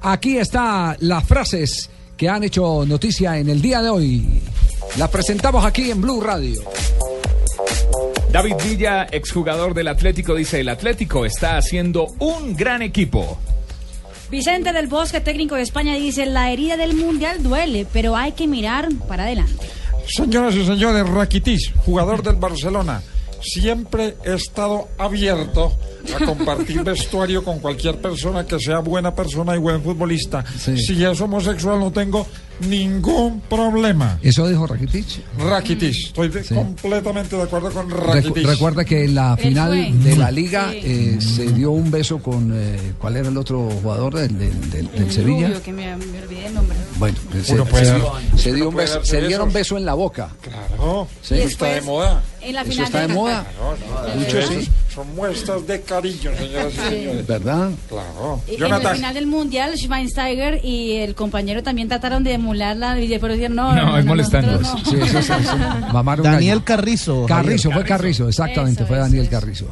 Aquí está las frases que han hecho noticia en el día de hoy. Las presentamos aquí en Blue Radio. David Villa, exjugador del Atlético, dice, el Atlético está haciendo un gran equipo. Vicente del Bosque, técnico de España, dice, la herida del Mundial duele, pero hay que mirar para adelante. Señoras y señores, Rakitic, jugador del Barcelona, siempre he estado abierto a compartir vestuario con cualquier persona que sea buena persona y buen futbolista. Sí. Si es homosexual no tengo ningún problema. Eso dijo Rakitic. Rakitic, estoy de- Sí. completamente de acuerdo con Recu- Rakitic. recuerda que en la final de la liga Sí. eh, se dio un beso con eh, ¿cuál era el otro jugador del, del- del- del El Sevilla? rubio, que me, me olvidé el nombre. Bueno, se, dio un beso, se dieron beso en la boca. Claro, Sí. Está de moda. En la Eso final está de moda, Claro, no, Mucho esos sí. Son muestras de cariño, señoras y señores. ¿verdad? Claro. Y En el final del Mundial, Schweinsteiger y el compañero también trataron de emularla y después dijeron, no, No, es molestando. no. Sí, sí, sí, sí. Mamar un Daniel. Carrizo. Carrizo, Javier. fue Carrizo, exactamente, Eso, fue Daniel eso. Carrizo.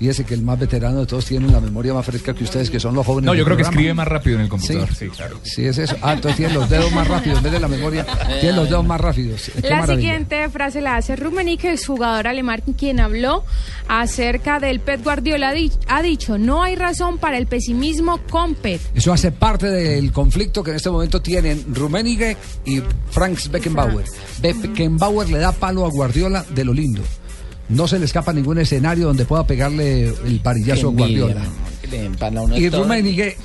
Fíjese que el más veterano de todos tiene la memoria más fresca que ustedes, que son los jóvenes. No, yo creo que escribe más rápido en el computador. Sí. Sí, claro. Sí, es eso. Ah, entonces tiene los dedos más rápidos, en vez de la memoria, tiene los dedos más rápidos. Qué La maravilla. siguiente frase la hace Rummenigge, el jugador alemán quien habló acerca del Pep Guardiola. Ha di- Ha dicho, no hay razón para el pesimismo con Pep. Eso hace parte del conflicto que en este momento tienen Rummenigge y Franz Beckenbauer. Beckenbauer le da palo a Guardiola de lo lindo. No se le escapa ningún escenario donde pueda pegarle el parillazo a Guardiola. Y Rummenigge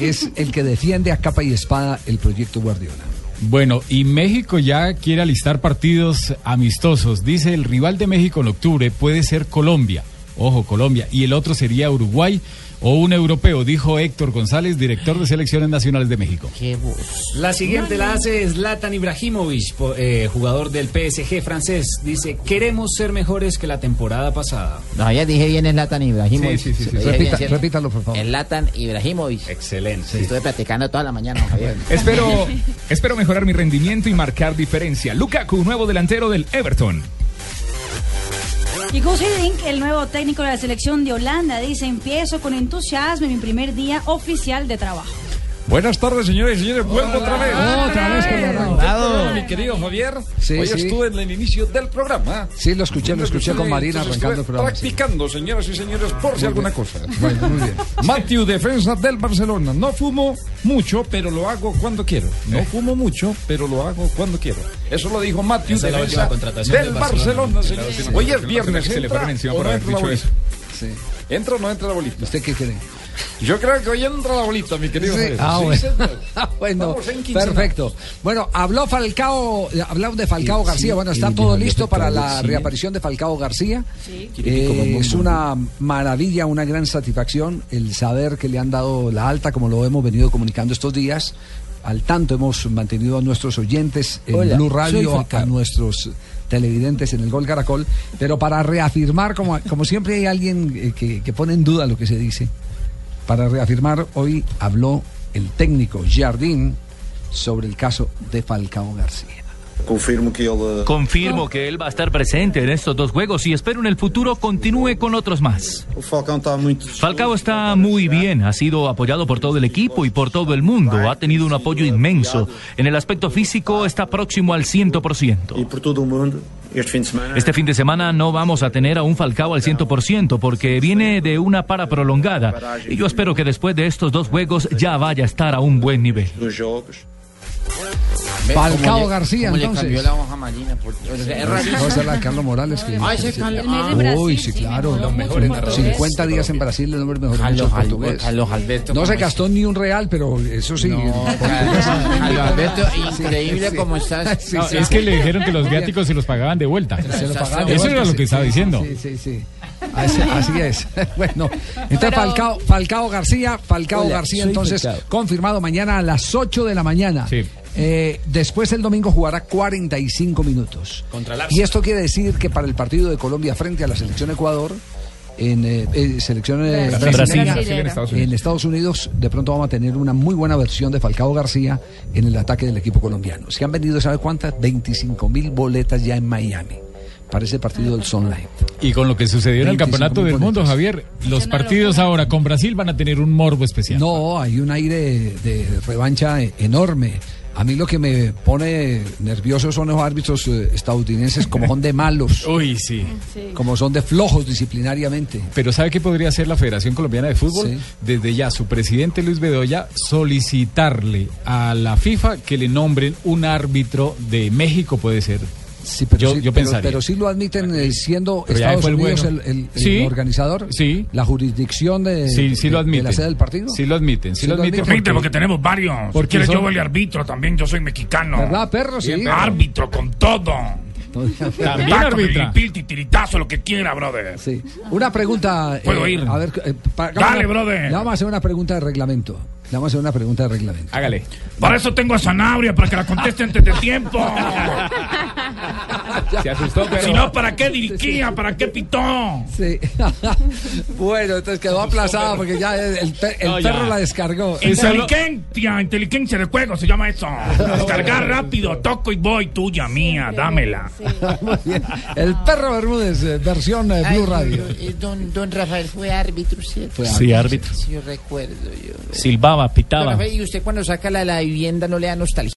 es el que defiende a capa y espada el proyecto Guardiola. Bueno, y México ya quiere alistar partidos amistosos. Dice el rival de México en octubre puede ser Colombia. Ojo, Colombia. Y el otro sería Uruguay o un europeo, dijo Héctor González, director de selecciones nacionales de México. La siguiente la hace Zlatan Ibrahimovic, eh, jugador del PSG francés. Dice, queremos ser mejores que la temporada pasada. No, ya dije bien el Latan Ibrahimovic. Sí, sí, sí, sí. Bien, Repita- ¿cierto? repítalo, por favor. El Latan Ibrahimovic. Excelente. Estuve practicando toda la mañana, Javier. Espero, espero mejorar mi rendimiento y marcar diferencia. Lukaku, nuevo delantero del Everton. Y Gus Hiddink, el nuevo técnico de la selección de Holanda, dice, empiezo con entusiasmo en mi primer día oficial de trabajo. buenas tardes, señores y señores. Vuelvo otra vez. Otra vez con. Mi querido Javier, Sí, hoy sí. estuve en el inicio del programa. Sí, lo escuché, lo escuché con Marina arrancando el programa. sí. Practicando, señoras y señores, por si alguna cosa. Bueno, muy bien. Matthew, defensa del Barcelona. No fumo mucho, pero lo hago cuando quiero. No fumo mucho, pero lo hago cuando quiero. Eso lo dijo Matthew, Esa es la defensa del Barcelona. Barcelona. señor. Hoy es viernes. Se le ¿Entra fueron encima o por no haber entra la dicho bolita? Sí. ¿Entra o no entra la bolita? ¿Usted qué cree? Yo creo que hoy entra la bolita, mi querido Sí. Ah, Sí, bueno. señor. Ah, bueno, perfecto. Bueno, habló Falcao, hablamos de Falcao García. Bueno, está todo listo para la reaparición de Falcao García. Eh, es una maravilla, una gran satisfacción el saber que le han dado la alta, como lo hemos venido comunicando estos días. Al tanto hemos mantenido a nuestros oyentes en Hola, Blue Radio, a nuestros televidentes en el Gol Caracol, pero para reafirmar, como, como siempre hay alguien eh, que, que pone en duda lo que se dice, para reafirmar, hoy habló el técnico Jardín sobre el caso de Falcao García. Confirmo que ele. Confirmo que él va a estar presente en estos dos juegos y espero en el futuro continúe con otros más. Falcao está muy bien, ha sido apoyado por todo el equipo y por todo el mundo, ha tenido un apoyo inmenso. En el aspecto físico está próximo al 100%. E por todo o mundo, este. Este fin de semana no vamos a tener a un Falcao al 100% porque viene de una para prolongada y yo espero que después de estos dos juegos ya vaya a estar a un buen nivel. Falcao García, cómo le entonces. cambió la hoja marina. por- o sea, es rarísimo. No, esa es la de Carlos Morales. Que, Ay, Carlos- Uy, sí, claro. Los mejores el portugués. 50 días en Brasil, el hombre mejor Carlos, mucho el Al- portugués. Carlos Alberto. No se ¿cómo gastó ni un real, pero eso sí. No, Carlos Alberto, increíble Sí. cómo estás. Sí, No, sí, es sí. que le dijeron que los viáticos se los pagaban de vuelta. Se lo pagaban de Eso vuelta, era lo que estaba diciendo. Sí, sí, sí. Así, así es. bueno, entonces Pero- Falcao, Falcao García, Falcao Hola, García, entonces Falcao. confirmado mañana a las 8 de la mañana. Sí. Eh, después el domingo jugará 45 minutos. Contra Y esto quiere decir que para el partido de Colombia frente a la selección Ecuador, en eh, eh, selección eh, Brasil. brasileña, Brasil en Estados en Unidos. Estados Unidos de pronto vamos a tener una muy buena versión de Falcao García en el ataque del equipo colombiano. Se han vendido, ¿sabe cuántas? 25 mil boletas ya en Miami para ese partido del Sunlight. Y con lo que sucedió en el 25 Campeonato del Mundo. Javier, los partidos ahora con Brasil van a tener un morbo especial. No, hay un aire de revancha enorme. A mí lo que me pone nervioso son los árbitros eh, estadounidenses, como son de malos, Uy, sí. como son de flojos disciplinariamente. Pero ¿sabe qué podría hacer la Federación Colombiana de Fútbol? Sí. Desde ya, su presidente Luis Bedoya solicitarle a la FIFA que le nombren un árbitro de México, puede ser. Sí, pero, Yo- sí, yo pero- pensaría. pero sí lo admiten eh, siendo Pero Estados Unidos bueno. el, el- el Sí. organizador, Sí. la jurisdicción de, Sí, sí lo de- de admiten. la sede del partido. Sí lo admiten, sí, Sí lo lo admiten. admiten. Permite, porque tenemos varios. Porque si quieres, son- yo voy de árbitro también. Yo soy mexicano. ¿Verdad, perro? Sí. Árbitro con todo. También arbitra. titiritazo, lo que quiera, brother. Sí. Una pregunta. Puedo ir. A ver, eh, pa- Dale, una- brother. Le vamos a hacer una pregunta de reglamento. Le vamos a hacer una pregunta de reglamento. Hágale. Para eso tengo a Sanabria, para que la conteste antes de tiempo. Se asustó, pero... Si no, ¿para qué dirigía? ¿Para qué pitó? Sí. bueno, entonces quedó aplazada porque ya el, el pe- el No, ya. perro la descargó. Inteligencia, inteligencia de juego se llama eso. Descargar rápido, toco y voy, tuya, mía, dámela. Muy bien. El perro Bermúdez, eh, versión eh, Blue Radio. eh, Don, don Rafael fue árbitro, ¿cierto? Fue Sí, árbitro. Sí, yo recuerdo. Yo. Silbaba, pitaba. Rafael, ¿y usted cuando saca la, la vivienda no le da nostalgia?